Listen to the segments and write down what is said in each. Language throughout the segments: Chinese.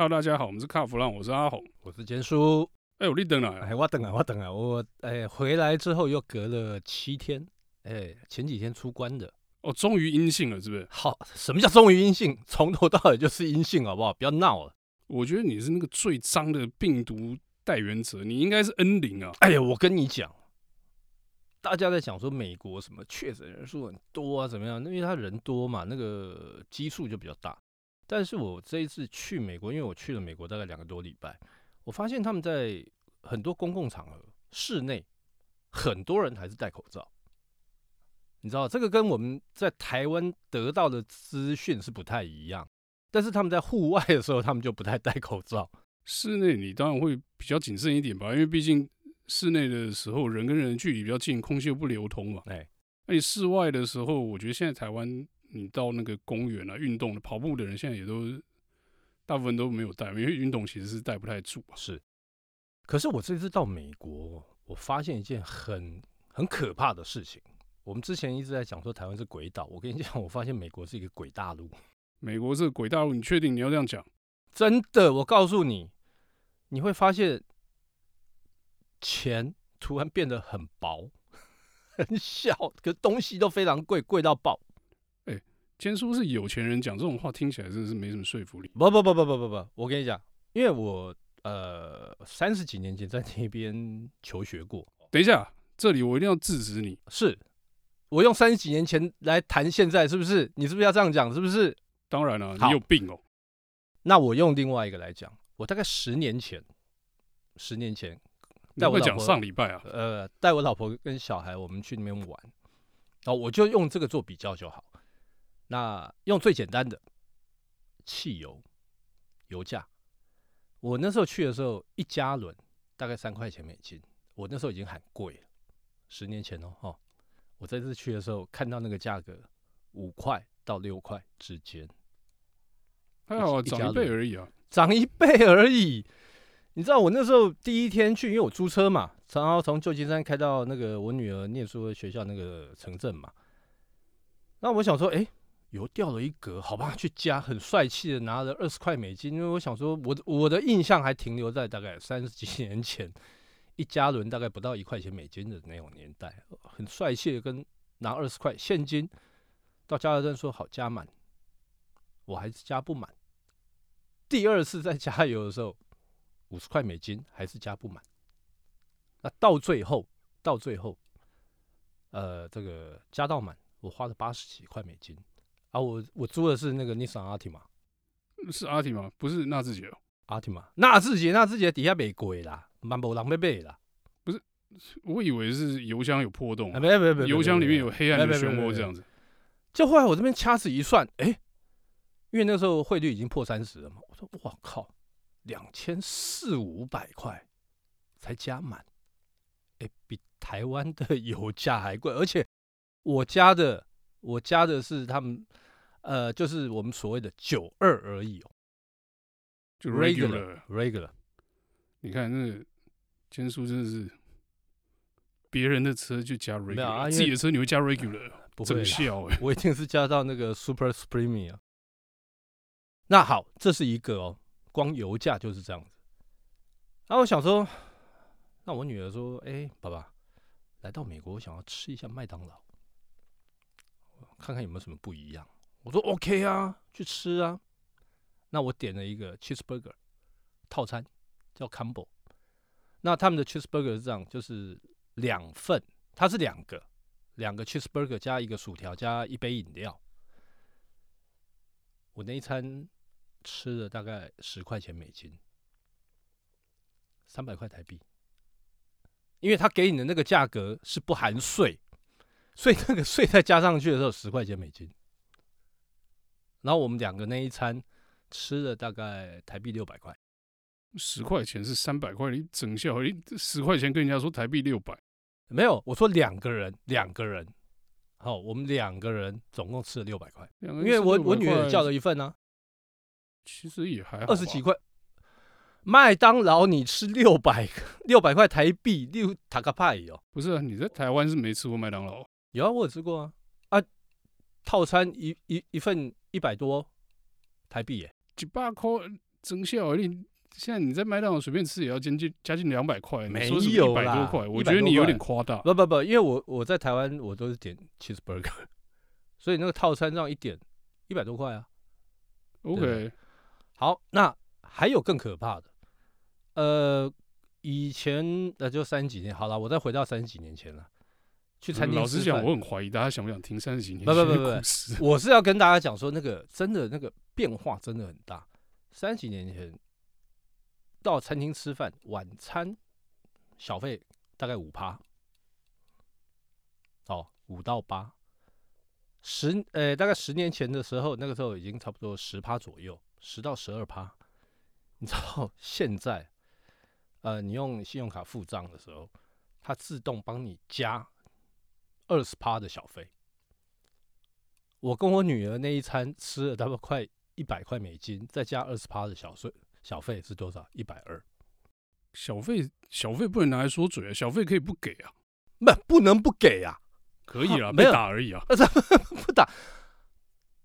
Hello，大家好，我们是卡弗朗，我是阿红，我是坚叔。哎、欸，我你等了，哎，我等啊，我等啊，我哎、欸、回来之后又隔了七天，哎、欸，前几天出关的，哦，终于阴性了，是不是？好，什么叫终于阴性？从头到尾就是阴性，好不好？不要闹了。我觉得你是那个最脏的病毒带原者，你应该是 N 零啊。哎呀，我跟你讲，大家在讲说美国什么确诊人数很多啊，怎么样？因为他人多嘛，那个基数就比较大。但是我这一次去美国，因为我去了美国大概两个多礼拜，我发现他们在很多公共场合室内，很多人还是戴口罩。你知道这个跟我们在台湾得到的资讯是不太一样，但是他们在户外的时候，他们就不太戴口罩。室内你当然会比较谨慎一点吧，因为毕竟室内的时候人跟人距离比较近，空气又不流通嘛。哎，那你室外的时候，我觉得现在台湾。你到那个公园啊，运动的跑步的人现在也都大部分都没有带，因为运动其实是带不太住啊。是，可是我这次到美国，我发现一件很很可怕的事情。我们之前一直在讲说台湾是鬼岛，我跟你讲，我发现美国是一个鬼大陆。美国是个鬼大陆，你确定你要这样讲？真的，我告诉你，你会发现钱突然变得很薄、很小，可东西都非常贵，贵到爆。坚叔是有钱人，讲这种话听起来真的是没什么说服力。不不不不不不不，我跟你讲，因为我呃三十几年前在那边求学过。等一下，这里我一定要制止你。是，我用三十几年前来谈现在，是不是？你是不是要这样讲？是不是？当然了，你有病哦。那我用另外一个来讲，我大概十年前，十年前带我讲上礼拜啊，呃，带我老婆跟小孩，我们去那边玩，哦，我就用这个做比较就好。那用最简单的汽油油价，我那时候去的时候，一加仑大概三块钱美金，我那时候已经很贵了。十年前哦，哦，我这次去的时候看到那个价格五块到六块之间，还好涨一倍而已啊，涨一倍而已。你知道我那时候第一天去，因为我租车嘛，然后从旧金山开到那个我女儿念书的学校那个城镇嘛，那我想说，哎。油掉了一格，好吧，去加，很帅气的拿了二十块美金，因为我想说我，我我的印象还停留在大概三十几 年前，一加仑大概不到一块钱美金的那种年代，很帅气的跟拿二十块现金到加油站说好加满，我还是加不满。第二次再加油的时候，五十块美金还是加不满。那到最后，到最后，呃，这个加到满，我花了八十几块美金。啊，我我租的是那个尼桑阿提玛，是阿提玛，不是纳智捷哦。阿提玛，纳智捷，纳智捷底下没贵啦，蛮不狼狈狈啦。不是，我以为是油箱有破洞，啊没没没，油箱里面有黑暗的漩涡这样子。就后来我这边掐指一算，哎，因为那时候汇率已经破三十了嘛，我说我靠，两千四五百块才加满，哎，比台湾的油价还贵，而且我加的。我加的是他们，呃，就是我们所谓的九二而已哦，就 regular regular。你看那个坚叔真的是，别人的车就加 regular，啊、自己的车你会加 regular，不会笑哎，我一定是加到那个 super premium。那好，这是一个哦，光油价就是这样子。那我想说，那我女儿说，哎、欸，爸爸，来到美国，我想要吃一下麦当劳。看看有没有什么不一样。我说 OK 啊，去吃啊。那我点了一个 cheeseburger 套餐，叫 combo。那他们的 cheeseburger 是这样，就是两份，它是两个，两个 cheeseburger 加一个薯条加一杯饮料。我那一餐吃了大概十块钱美金，三百块台币。因为他给你的那个价格是不含税。所以那个税再加上去的时候，十块钱美金。然后我们两个那一餐吃了大概台币六百块。十块钱是三百块，你整笑，你十块钱跟人家说台币六百，没有，我说两个人，两个人，好，我们两个人总共吃了六百块，因为我我女儿叫了一份呢、啊。其实也还好，二十几块。麦当劳你吃六百六百块台币六塔卡派哦，不是、啊，你在台湾是没吃过麦当劳。有啊，我有吃过啊啊！套餐一一一份一百多台币耶，一百块增效，你现在你在麦当劳随便吃也要将近将近两百块，没有一百多块，我觉得你有点夸大。不不不，因为我我在台湾我都是点 cheeseburger，所以那个套餐这样一点一百多块啊。OK，好，那还有更可怕的，呃，以前那就三十几年，好了，我再回到三十几年前了。去餐厅，老实讲，我很怀疑大家想不想听三十几年。不不不不，我是要跟大家讲说，那个真的那个变化真的很大。三十几年前到餐厅吃饭，晚餐小费大概五趴，哦，五到八。十呃，大概十年前的时候，那个时候已经差不多十趴左右，十到十二趴。你知道现在，呃，你用信用卡付账的时候，它自动帮你加。二十趴的小费，我跟我女儿那一餐吃了大概快一百块美金，再加二十趴的小税，小费是多少？一百二。小费小费不能拿来说嘴啊，小费可以不给啊，不不能不给啊，可以啊，没打而已啊，不打。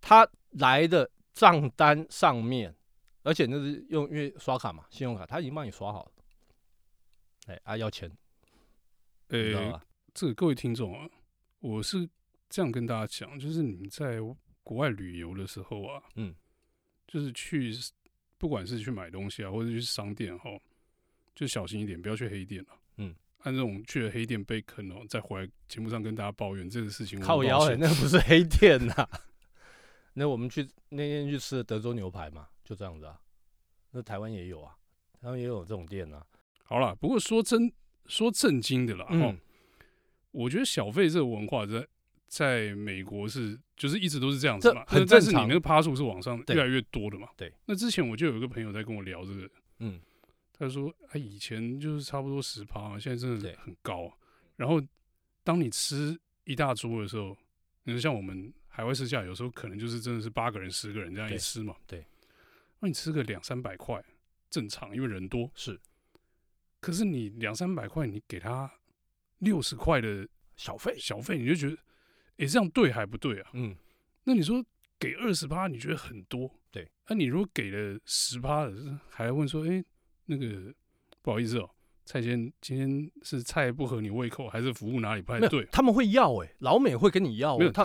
他来的账单上面，而且那是用因为刷卡嘛，信用卡他已经帮你刷好了，哎啊要钱，呃、欸，这个各位听众啊。我是这样跟大家讲，就是你们在国外旅游的时候啊，嗯，就是去不管是去买东西啊，或者去商店哈，就小心一点，不要去黑店了，嗯，按这种去了黑店被坑哦，再回来节目上跟大家抱怨这个事情，靠腰欸，那不是黑店呐，那我们去那天去吃的德州牛排嘛，就这样子啊，那台湾也有啊，台湾也有这种店啊。好了，不过说真说正经的啦，嗯。我觉得小费这个文化在在美国是就是一直都是这样子嘛，很。但是你那个趴数是往上越来越多的嘛。对。那之前我就有一个朋友在跟我聊这个，嗯，他说他以前就是差不多十趴嘛，现在真的很高。然后当你吃一大桌的时候，你说像我们海外试驾，有时候可能就是真的是八个人、十个人这样一吃嘛。对。那你吃个两三百块正常，因为人多是。可是你两三百块，你给他。六十块的小费，小费你就觉得，哎、欸，这样对还不对啊？嗯，那你说给二十八，你觉得很多？对，那、啊、你如果给了十八的，还要问说，哎、欸，那个不好意思哦、喔，蔡先今天是菜不合你胃口，还是服务哪里不太对？他们会要哎、欸，老美会跟你要、欸，没有他，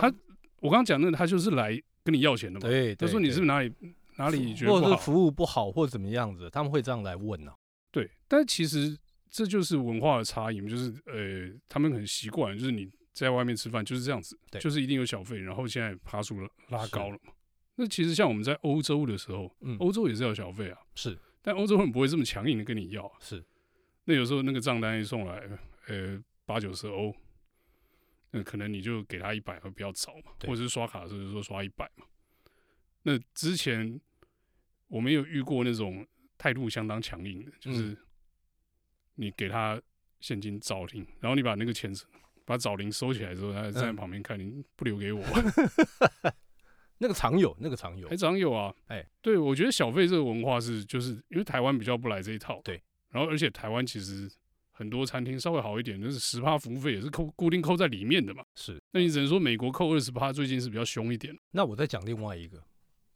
我刚刚讲那个，他就是来跟你要钱的嘛。对，他说你是不是哪里哪里觉得或者是服务不好，或者怎么样子，他们会这样来问呢、啊？对，但其实。这就是文化的差异，就是呃，他们很习惯，就是你在外面吃饭就是这样子，就是一定有小费，然后现在趴数拉高了嘛。那其实像我们在欧洲的时候，嗯，欧洲也是要小费啊，是，但欧洲人不会这么强硬的跟你要，是。那有时候那个账单一送来，呃，八九十欧，那可能你就给他一百会比较早嘛，或者是刷卡的时候就说刷一百嘛。那之前我们有遇过那种态度相当强硬的，就是。你给他现金找零，然后你把那个钱把找零收起来之后，他站在旁边看，你不留给我。那个常有，那个常有，还常有啊！哎，对，我觉得小费这个文化是，就是因为台湾比较不来这一套。对，然后而且台湾其实很多餐厅稍微好一点，就是十趴服务费也是扣固定扣在里面的嘛。是，那你只能说美国扣二十趴，最近是比较凶一点。那我再讲另外一个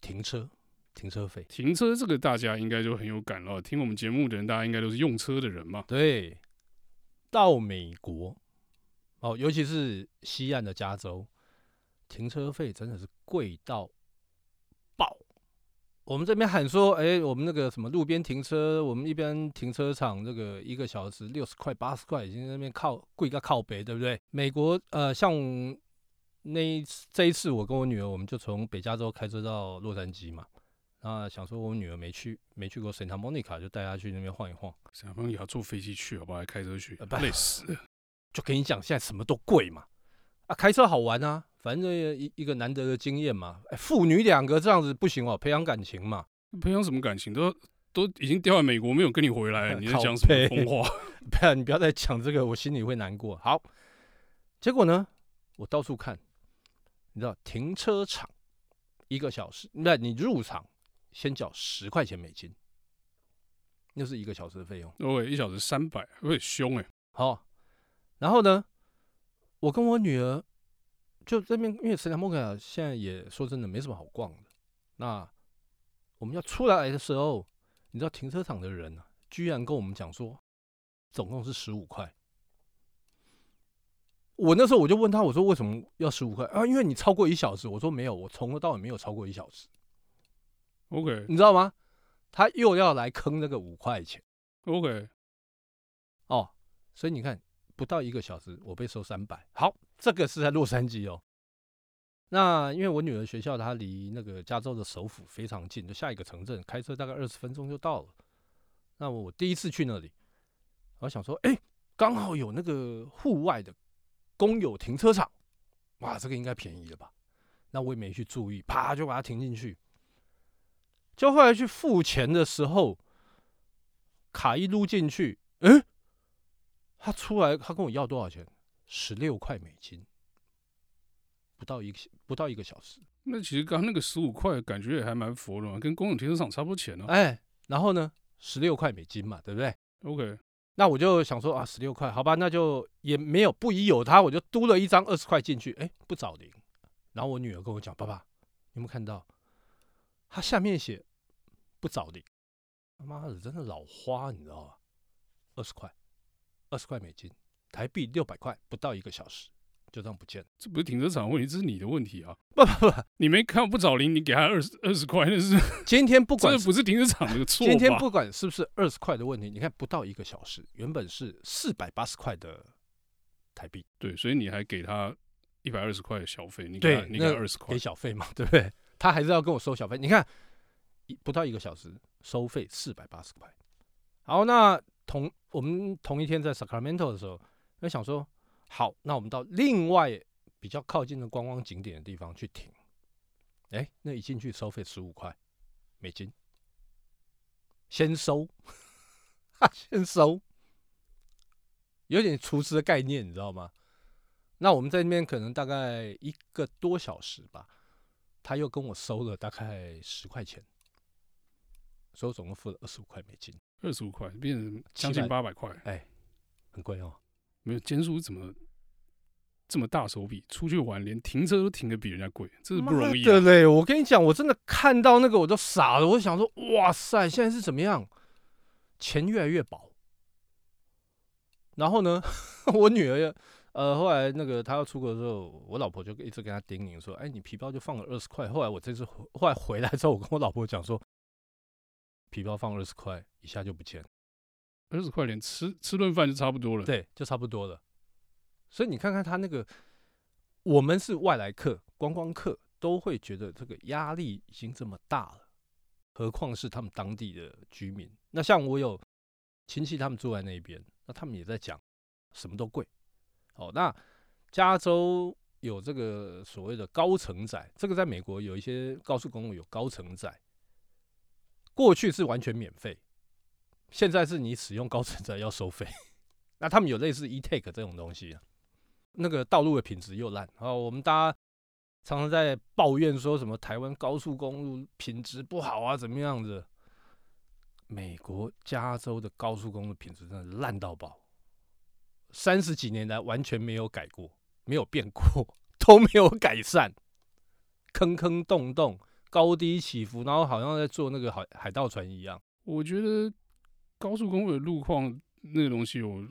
停车。停车费，停车这个大家应该就很有感了。听我们节目的人，大家应该都是用车的人嘛。对，到美国哦，尤其是西岸的加州，停车费真的是贵到爆。我们这边喊说，哎、欸，我们那个什么路边停车，我们一边停车场这个一个小时六十块、八十块，已经在那边靠贵个靠北，对不对？美国呃，像那一这一次，我跟我女儿，我们就从北加州开车到洛杉矶嘛。啊，想说我女儿没去，没去过圣塔莫妮卡，就带她去那边晃一晃。圣塔莫尼卡坐飞机去，好不好？还开车去，累死了。就跟你讲，现在什么都贵嘛。啊，开车好玩啊，反正一一个难得的经验嘛。哎，父女两个这样子不行哦，培养感情嘛。培养什么感情？都都已经掉在美国，没有跟你回来，你在讲什么疯话？不要，你不要再讲这个，我心里会难过。好，结果呢，我到处看，你知道，停车场一个小时，那你入场。先缴十块钱美金，那是一个小时的费用。哦，一小时三百，有点凶哎。好，然后呢，我跟我女儿就这边，因为圣塔莫尼卡现在也说真的没什么好逛的。那我们要出来的时候，你知道停车场的人啊，居然跟我们讲说，总共是十五块。我那时候我就问他，我说为什么要十五块啊？因为你超过一小时。我说没有，我从头到尾没有超过一小时。OK，你知道吗？他又要来坑那个五块钱。OK，哦，所以你看，不到一个小时，我被收三百。好，这个是在洛杉矶哦。那因为我女儿学校她离那个加州的首府非常近，就下一个城镇，开车大概二十分钟就到了。那我第一次去那里，我想说，哎，刚好有那个户外的。公有停车场，哇，这个应该便宜了吧？那我也没去注意，啪就把它停进去。就后来去付钱的时候，卡一撸进去，嗯，他出来，他跟我要多少钱？十六块美金，不到一个不到一个小时。那其实刚刚那个十五块，感觉也还蛮佛的嘛，跟公共停车场差不多钱呢。哎，然后呢，十六块美金嘛，对不对？OK。那我就想说啊，十六块，好吧，那就也没有不疑有他，我就嘟了一张二十块进去，哎，不找零。然后我女儿跟我讲，爸爸，有没有看到？他下面写不找你。他妈的，真的老花，你知道吧？二十块，二十块美金，台币六百块，不到一个小时。就这样不见了，这不是停车场问题，这是你的问题啊！不不不，你没看不找零，你给他二十二十块，那是 今天不管这不是停车场的错。今天不管是不是二十块的问题，你看不到一个小时，原本是四百八十块的台币，对，所以你还给他一百二十块的小费，你给他，你给二十块给小费嘛，对不对？他还是要跟我收小费。你看，不到一个小时收费四百八十块。好，那同我们同一天在 Sacramento 的时候，那想说。好，那我们到另外比较靠近的观光景点的地方去停。哎，那一进去收费十五块美金，先收，哈，先收，有点厨师的概念，你知道吗？那我们在那边可能大概一个多小时吧，他又跟我收了大概十块钱，所以我总共付了二十五块美金，二十五块变成将近八百块，哎，很贵哦。没有，坚叔怎么这么大手笔？出去玩连停车都停的比人家贵，这是不容易啊。对嘞，我跟你讲，我真的看到那个我都傻了。我想说，哇塞，现在是怎么样？钱越来越薄。然后呢，我女儿呃，后来那个她要出国的时候，我老婆就一直跟她叮咛说：“哎，你皮包就放了二十块。”后来我这次后来回来之后，我跟我老婆讲说，皮包放二十块，一下就不见了。二十块连吃吃顿饭就差不多了，对，就差不多了。所以你看看他那个，我们是外来客、观光客，都会觉得这个压力已经这么大了，何况是他们当地的居民。那像我有亲戚，他们住在那边，那他们也在讲，什么都贵。哦，那加州有这个所谓的高承载，这个在美国有一些高速公路有高承载，过去是完全免费。现在是你使用高承载要收费，那他们有类似 e-take 这种东西啊，那个道路的品质又烂啊，我们大家常常在抱怨说什么台湾高速公路品质不好啊，怎么样子？美国加州的高速公路品质真的烂到爆，三十几年来完全没有改过，没有变过，都没有改善，坑坑洞洞，高低起伏，然后好像在坐那个海海盗船一样，我觉得。高速公路的路况那个东西，我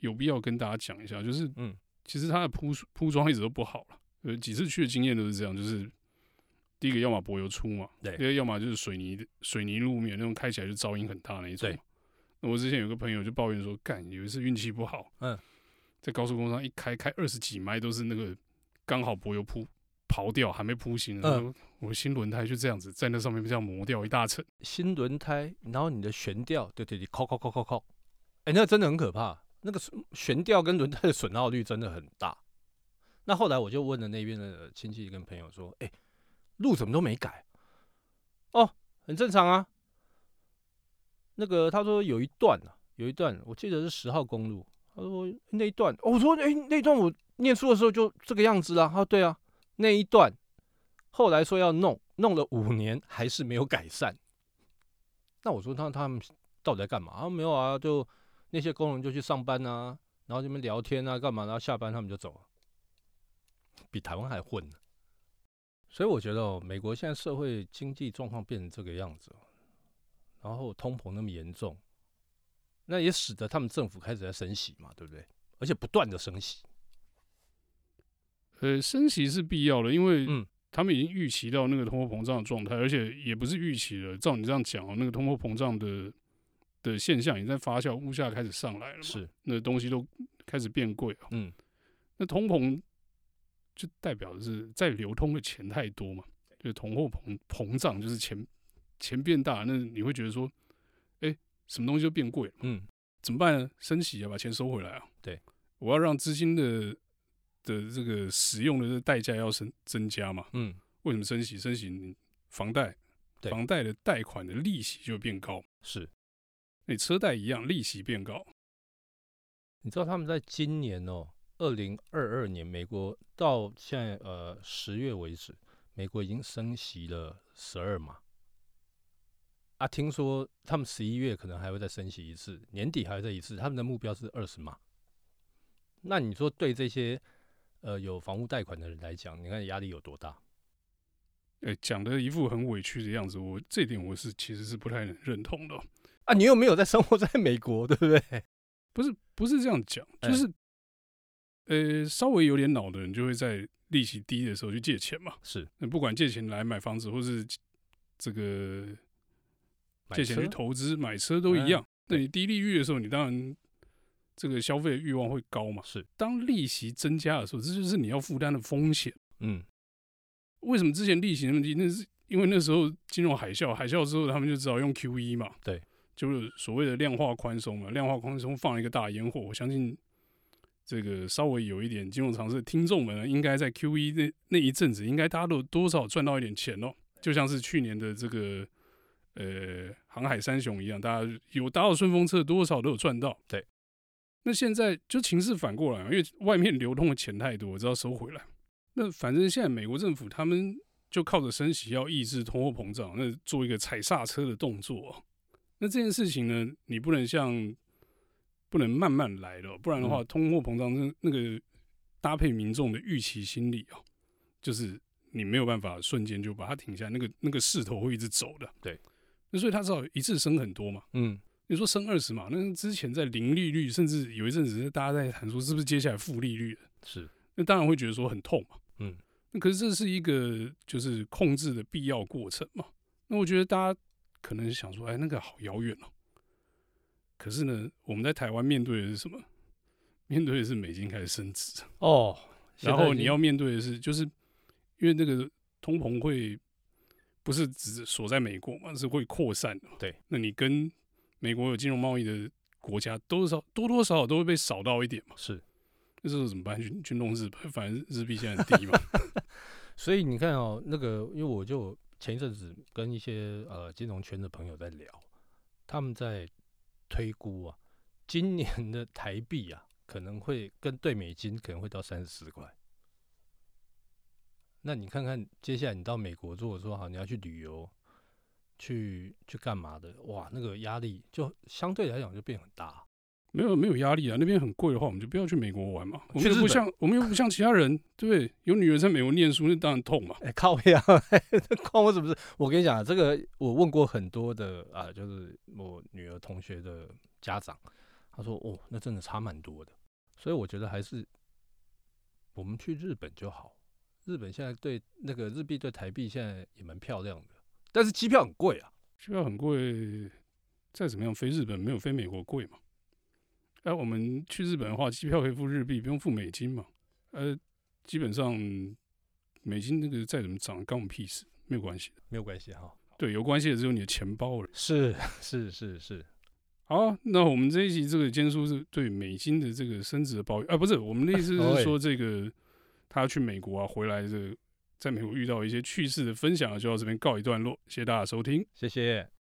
有必要跟大家讲一下，就是，嗯，其实它的铺铺装一直都不好了，呃，几次去的经验都是这样，就是第一个要么柏油粗嘛，对，第二要么就是水泥水泥路面那种开起来就噪音很大那一种。那我之前有个朋友就抱怨说，干，有一次运气不好，嗯，在高速公路上一开开二十几迈都是那个刚好柏油铺刨掉还没铺新，嗯。我新轮胎就这样子在那上面这样磨掉一大层。新轮胎，然后你的悬吊，对对对，敲敲敲敲敲，哎，那真的很可怕。那个悬吊跟轮胎的损耗率真的很大。那后来我就问了那边的亲戚跟朋友说：“哎，路怎么都没改？”哦，很正常啊。那个他说有一段啊，有一段，我记得是十号公路。他说那一段，哦，我说哎，那一段我念书的时候就这个样子啊。他说对啊，那一段。后来说要弄，弄了五年还是没有改善。那我说他他们到底在干嘛？啊，没有啊，就那些工人就去上班啊，然后这边聊天啊，干嘛？然后下班他们就走了，比台湾还混呢。所以我觉得哦，美国现在社会经济状况变成这个样子，然后通膨那么严重，那也使得他们政府开始在升息嘛，对不对？而且不断的升息。呃，升息是必要的，因为他们已经预期到那个通货膨胀的状态，而且也不是预期了。照你这样讲哦，那个通货膨胀的的现象已经在发酵，物价开始上来了嘛，是，那东西都开始变贵了。嗯，那通膨就代表的是在流通的钱太多嘛，就是通货膨膨胀，就是钱钱变大，那你会觉得说，哎、欸，什么东西就变贵了？嗯，怎么办呢？升息要把钱收回来啊。对，我要让资金的。的这个使用的这代价要增增加嘛？嗯，为什么升息？升息，房贷，房贷的贷款的利息就变高。是，你车贷一样，利息变高。你知道他们在今年哦，二零二二年，美国到现在呃十月为止，美国已经升息了十二嘛。啊，听说他们十一月可能还会再升息一次，年底还会再一次，他们的目标是二十嘛。那你说对这些？呃，有房屋贷款的人来讲，你看压力有多大？哎、欸，讲的一副很委屈的样子，我这点我是其实是不太能认同的。啊，你又没有在生活在美国，对不对？不是，不是这样讲，就是，呃、稍微有点脑的人就会在利息低的时候去借钱嘛。是，那不管借钱来买房子，或是这个借钱去投资买车都一样。那你低利率的时候，你当然。这个消费的欲望会高嘛？是。当利息增加的时候，这就是你要负担的风险。嗯。为什么之前利息那么低？那是因为那时候金融海啸，海啸之后他们就只好用 QE 嘛。对。就是所谓的量化宽松嘛，量化宽松放一个大烟火。我相信这个稍微有一点金融常识的听众们呢，应该在 QE 那那一阵子，应该大家都有多少赚到一点钱哦。就像是去年的这个呃航海三雄一样，大家有搭到顺风车，多少都有赚到。对。那现在就情势反过来，因为外面流通的钱太多，我知道收回来。那反正现在美国政府他们就靠着升息要抑制通货膨胀，那做一个踩刹车的动作。那这件事情呢，你不能像不能慢慢来了，不然的话，通货膨胀那那个搭配民众的预期心理啊，就是你没有办法瞬间就把它停下来，那个那个势头会一直走的。对，那所以它只好一次升很多嘛。嗯。你说升二十嘛？那之前在零利率，甚至有一阵子是大家在谈说是不是接下来负利率？是，那当然会觉得说很痛嘛。嗯，那可是这是一个就是控制的必要过程嘛。那我觉得大家可能想说，哎，那个好遥远哦。可是呢，我们在台湾面对的是什么？面对的是美金开始升值哦。然后你要面对的是，就是因为那个通膨会不是只锁在美国嘛，是会扩散的。对，那你跟美国有金融贸易的国家，多少多多少少都会被扫到一点嘛。是，那时候怎么办？去去弄日本，反正日币现在很低嘛。所以你看哦，那个，因为我就前一阵子跟一些呃金融圈的朋友在聊，他们在推估啊，今年的台币啊，可能会跟兑美金可能会到三十四块。那你看看接下来你到美国，如果说好你要去旅游。去去干嘛的？哇，那个压力就相对来讲就变很大。没有没有压力啊，那边很贵的话，我们就不要去美国玩嘛。我们又不像我们又不像其他人，对不对？有女儿在美国念书，那当然痛嘛。哎、欸，靠呀！关我什么事？我跟你讲，这个我问过很多的啊，就是我女儿同学的家长，他说哦，那真的差蛮多的。所以我觉得还是我们去日本就好。日本现在对那个日币对台币现在也蛮漂亮的。但是机票很贵啊，机票很贵，再怎么样飞日本没有飞美国贵嘛。哎、啊，我们去日本的话，机票可以付日币，不用付美金嘛。呃，基本上美金那个再怎么涨，关我们屁事，没有关系的，没有关系哈。对，有关系的只有你的钱包了。是是是是。好，那我们这一集这个坚叔是对美金的这个升值的抱怨啊，不是，我们的意思是 说这个他去美国啊回来这个。在美国遇到一些趣事的分享，就到这边告一段落。谢谢大家收听，谢谢。